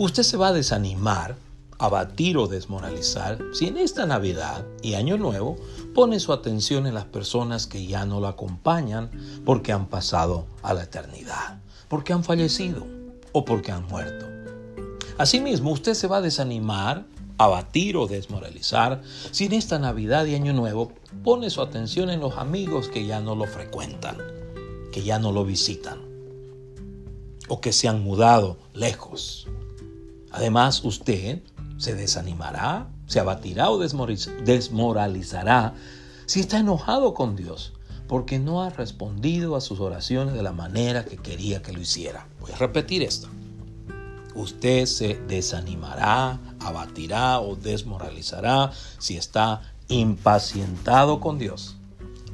Usted se va a desanimar, abatir o desmoralizar si en esta Navidad y Año Nuevo pone su atención en las personas que ya no lo acompañan porque han pasado a la eternidad, porque han fallecido o porque han muerto. Asimismo, usted se va a desanimar, abatir o desmoralizar si en esta Navidad y Año Nuevo pone su atención en los amigos que ya no lo frecuentan, que ya no lo visitan o que se han mudado lejos. Además, usted se desanimará, se abatirá o desmoralizará si está enojado con Dios porque no ha respondido a sus oraciones de la manera que quería que lo hiciera. Voy a repetir esto. Usted se desanimará, abatirá o desmoralizará si está impacientado con Dios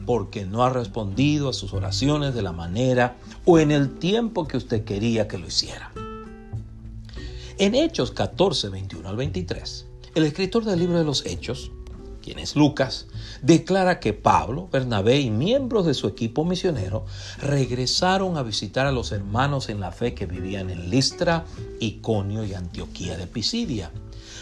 porque no ha respondido a sus oraciones de la manera o en el tiempo que usted quería que lo hiciera. En Hechos 14, 21 al 23, el escritor del libro de los Hechos, quien es Lucas, declara que Pablo, Bernabé y miembros de su equipo misionero regresaron a visitar a los hermanos en la fe que vivían en Listra, Iconio y Antioquía de Pisidia,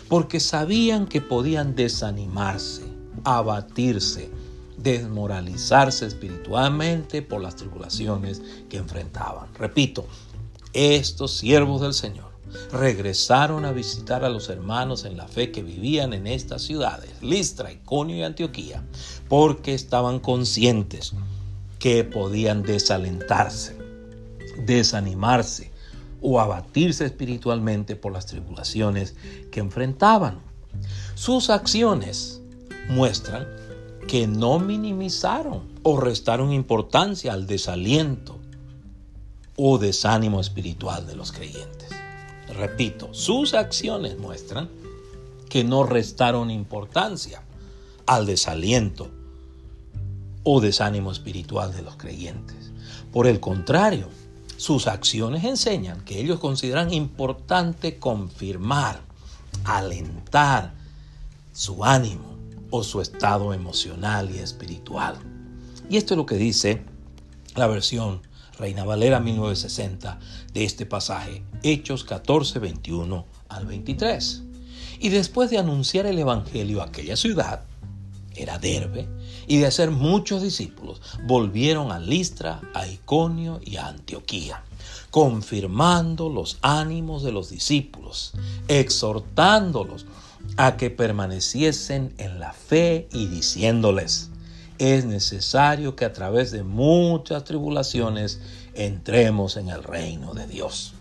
porque sabían que podían desanimarse, abatirse, desmoralizarse espiritualmente por las tribulaciones que enfrentaban. Repito, estos siervos del Señor regresaron a visitar a los hermanos en la fe que vivían en estas ciudades, Listra, Iconio y Antioquía, porque estaban conscientes que podían desalentarse, desanimarse o abatirse espiritualmente por las tribulaciones que enfrentaban. Sus acciones muestran que no minimizaron o restaron importancia al desaliento o desánimo espiritual de los creyentes. Repito, sus acciones muestran que no restaron importancia al desaliento o desánimo espiritual de los creyentes. Por el contrario, sus acciones enseñan que ellos consideran importante confirmar, alentar su ánimo o su estado emocional y espiritual. Y esto es lo que dice la versión Reina Valera 1960 de este pasaje, Hechos 14, 21 al 23. Y después de anunciar el Evangelio a aquella ciudad, era Derbe, y de hacer muchos discípulos, volvieron a Listra, a Iconio y a Antioquía, confirmando los ánimos de los discípulos, exhortándolos a que permaneciesen en la fe y diciéndoles, es necesario que a través de muchas tribulaciones entremos en el reino de Dios.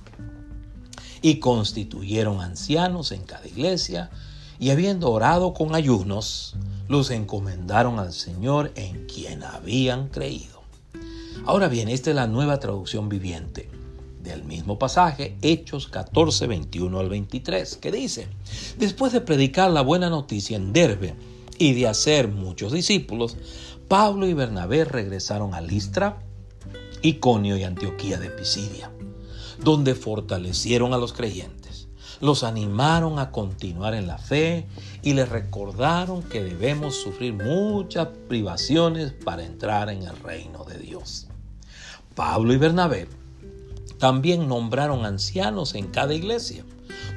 Y constituyeron ancianos en cada iglesia, y habiendo orado con ayunos, los encomendaron al Señor en quien habían creído. Ahora bien, esta es la nueva traducción viviente del mismo pasaje, Hechos 14, 21 al 23, que dice, después de predicar la buena noticia en Derbe y de hacer muchos discípulos, Pablo y Bernabé regresaron a Listra, Iconio y Antioquía de Pisidia, donde fortalecieron a los creyentes, los animaron a continuar en la fe y les recordaron que debemos sufrir muchas privaciones para entrar en el reino de Dios. Pablo y Bernabé también nombraron ancianos en cada iglesia.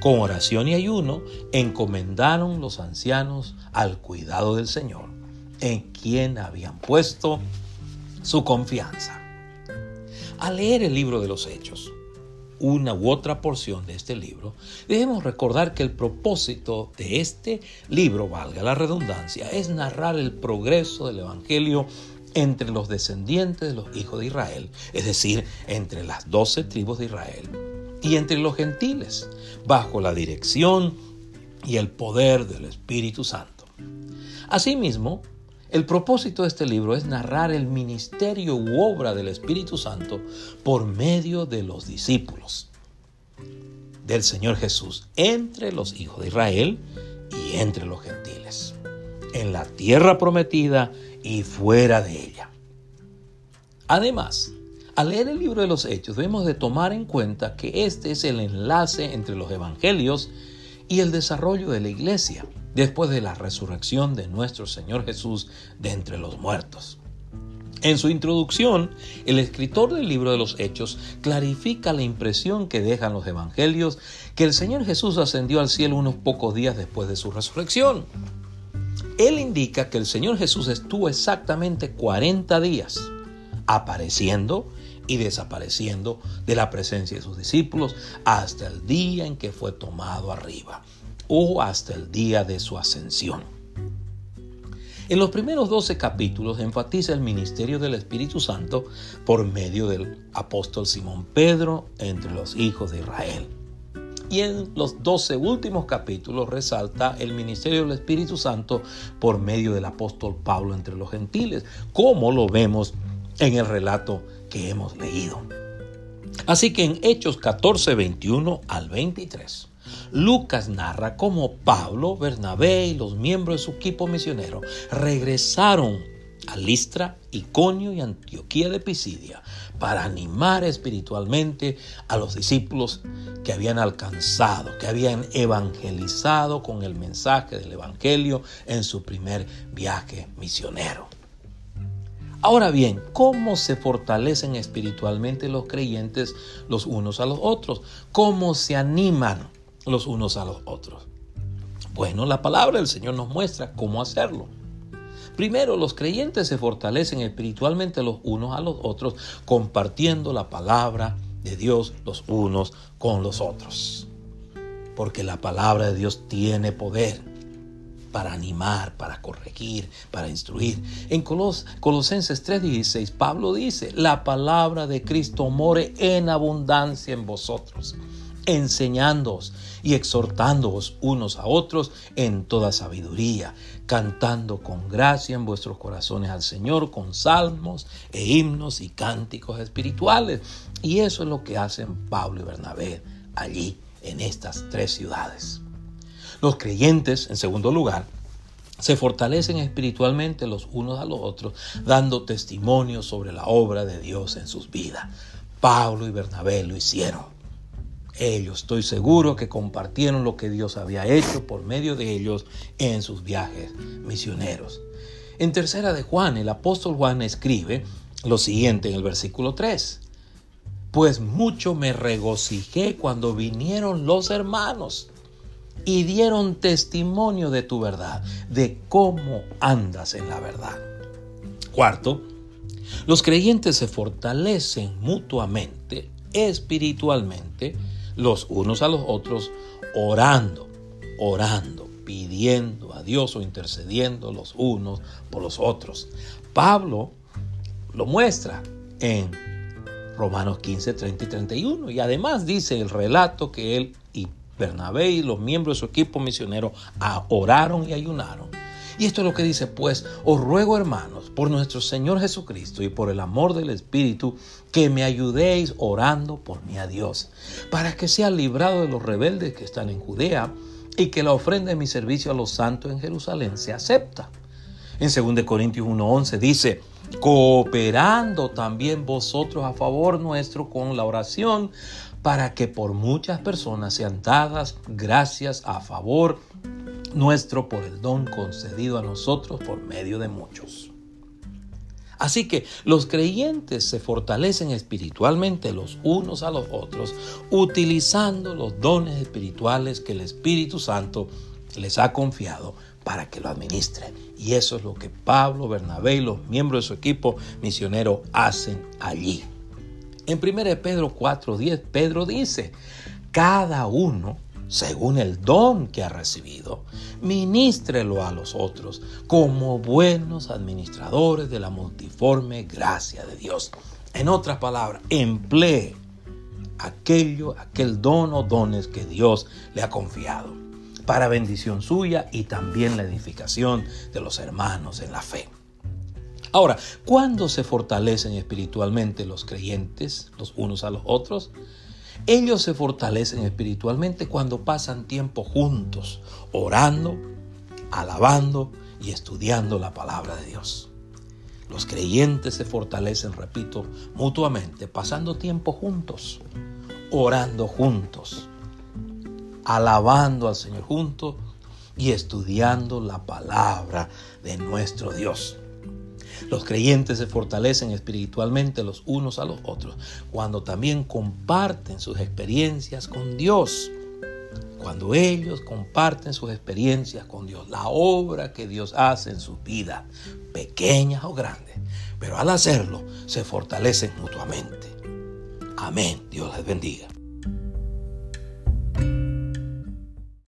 Con oración y ayuno encomendaron los ancianos al cuidado del Señor en quien habían puesto su confianza. Al leer el libro de los Hechos, una u otra porción de este libro, debemos recordar que el propósito de este libro, valga la redundancia, es narrar el progreso del Evangelio entre los descendientes de los hijos de Israel, es decir, entre las doce tribus de Israel, y entre los gentiles, bajo la dirección y el poder del Espíritu Santo. Asimismo, el propósito de este libro es narrar el ministerio u obra del Espíritu Santo por medio de los discípulos del Señor Jesús entre los hijos de Israel y entre los gentiles, en la tierra prometida y fuera de ella. Además, al leer el libro de los Hechos debemos de tomar en cuenta que este es el enlace entre los evangelios y el desarrollo de la iglesia después de la resurrección de nuestro Señor Jesús de entre los muertos. En su introducción, el escritor del libro de los Hechos clarifica la impresión que dejan los evangelios que el Señor Jesús ascendió al cielo unos pocos días después de su resurrección. Él indica que el Señor Jesús estuvo exactamente 40 días apareciendo y desapareciendo de la presencia de sus discípulos hasta el día en que fue tomado arriba o hasta el día de su ascensión. En los primeros 12 capítulos enfatiza el ministerio del Espíritu Santo por medio del apóstol Simón Pedro entre los hijos de Israel. Y en los 12 últimos capítulos resalta el ministerio del Espíritu Santo por medio del apóstol Pablo entre los gentiles, como lo vemos en el relato que hemos leído. Así que en Hechos 14, 21 al 23 Lucas narra cómo Pablo, Bernabé y los miembros de su equipo misionero regresaron a Listra, Iconio y Antioquía de Pisidia para animar espiritualmente a los discípulos que habían alcanzado, que habían evangelizado con el mensaje del Evangelio en su primer viaje misionero. Ahora bien, ¿cómo se fortalecen espiritualmente los creyentes los unos a los otros? ¿Cómo se animan? Los unos a los otros? Bueno, la palabra del Señor nos muestra cómo hacerlo. Primero, los creyentes se fortalecen espiritualmente los unos a los otros compartiendo la palabra de Dios los unos con los otros. Porque la palabra de Dios tiene poder para animar, para corregir, para instruir. En Colosenses 3:16, Pablo dice, la palabra de Cristo more en abundancia en vosotros enseñándoos y exhortándoos unos a otros en toda sabiduría, cantando con gracia en vuestros corazones al Señor con salmos e himnos y cánticos espirituales. Y eso es lo que hacen Pablo y Bernabé allí en estas tres ciudades. Los creyentes, en segundo lugar, se fortalecen espiritualmente los unos a los otros, dando testimonio sobre la obra de Dios en sus vidas. Pablo y Bernabé lo hicieron. Ellos, estoy seguro que compartieron lo que Dios había hecho por medio de ellos en sus viajes misioneros. En tercera de Juan, el apóstol Juan escribe lo siguiente en el versículo 3. Pues mucho me regocijé cuando vinieron los hermanos y dieron testimonio de tu verdad, de cómo andas en la verdad. Cuarto, los creyentes se fortalecen mutuamente, espiritualmente, los unos a los otros, orando, orando, pidiendo a Dios o intercediendo los unos por los otros. Pablo lo muestra en Romanos 15, 30 y 31. Y además dice el relato que él y Bernabé y los miembros de su equipo misionero oraron y ayunaron y esto es lo que dice, pues, os ruego hermanos, por nuestro Señor Jesucristo y por el amor del Espíritu, que me ayudéis orando por mí a Dios, para que sea librado de los rebeldes que están en Judea y que la ofrenda de mi servicio a los santos en Jerusalén se acepta. En 2 Corintios 1.11 dice, cooperando también vosotros a favor nuestro con la oración, para que por muchas personas sean dadas gracias a favor nuestro por el don concedido a nosotros por medio de muchos. Así que los creyentes se fortalecen espiritualmente los unos a los otros utilizando los dones espirituales que el Espíritu Santo les ha confiado para que lo administren. Y eso es lo que Pablo, Bernabé y los miembros de su equipo misionero hacen allí. En 1 Pedro 4:10, Pedro dice, cada uno según el don que ha recibido, ministrelo a los otros como buenos administradores de la multiforme gracia de Dios. En otras palabras, emplee aquello, aquel don o dones que Dios le ha confiado para bendición suya y también la edificación de los hermanos en la fe. Ahora, ¿cuándo se fortalecen espiritualmente los creyentes los unos a los otros? Ellos se fortalecen espiritualmente cuando pasan tiempo juntos, orando, alabando y estudiando la palabra de Dios. Los creyentes se fortalecen, repito, mutuamente, pasando tiempo juntos, orando juntos, alabando al Señor juntos y estudiando la palabra de nuestro Dios. Los creyentes se fortalecen espiritualmente los unos a los otros cuando también comparten sus experiencias con Dios. Cuando ellos comparten sus experiencias con Dios, la obra que Dios hace en sus vidas, pequeñas o grandes, pero al hacerlo se fortalecen mutuamente. Amén. Dios les bendiga.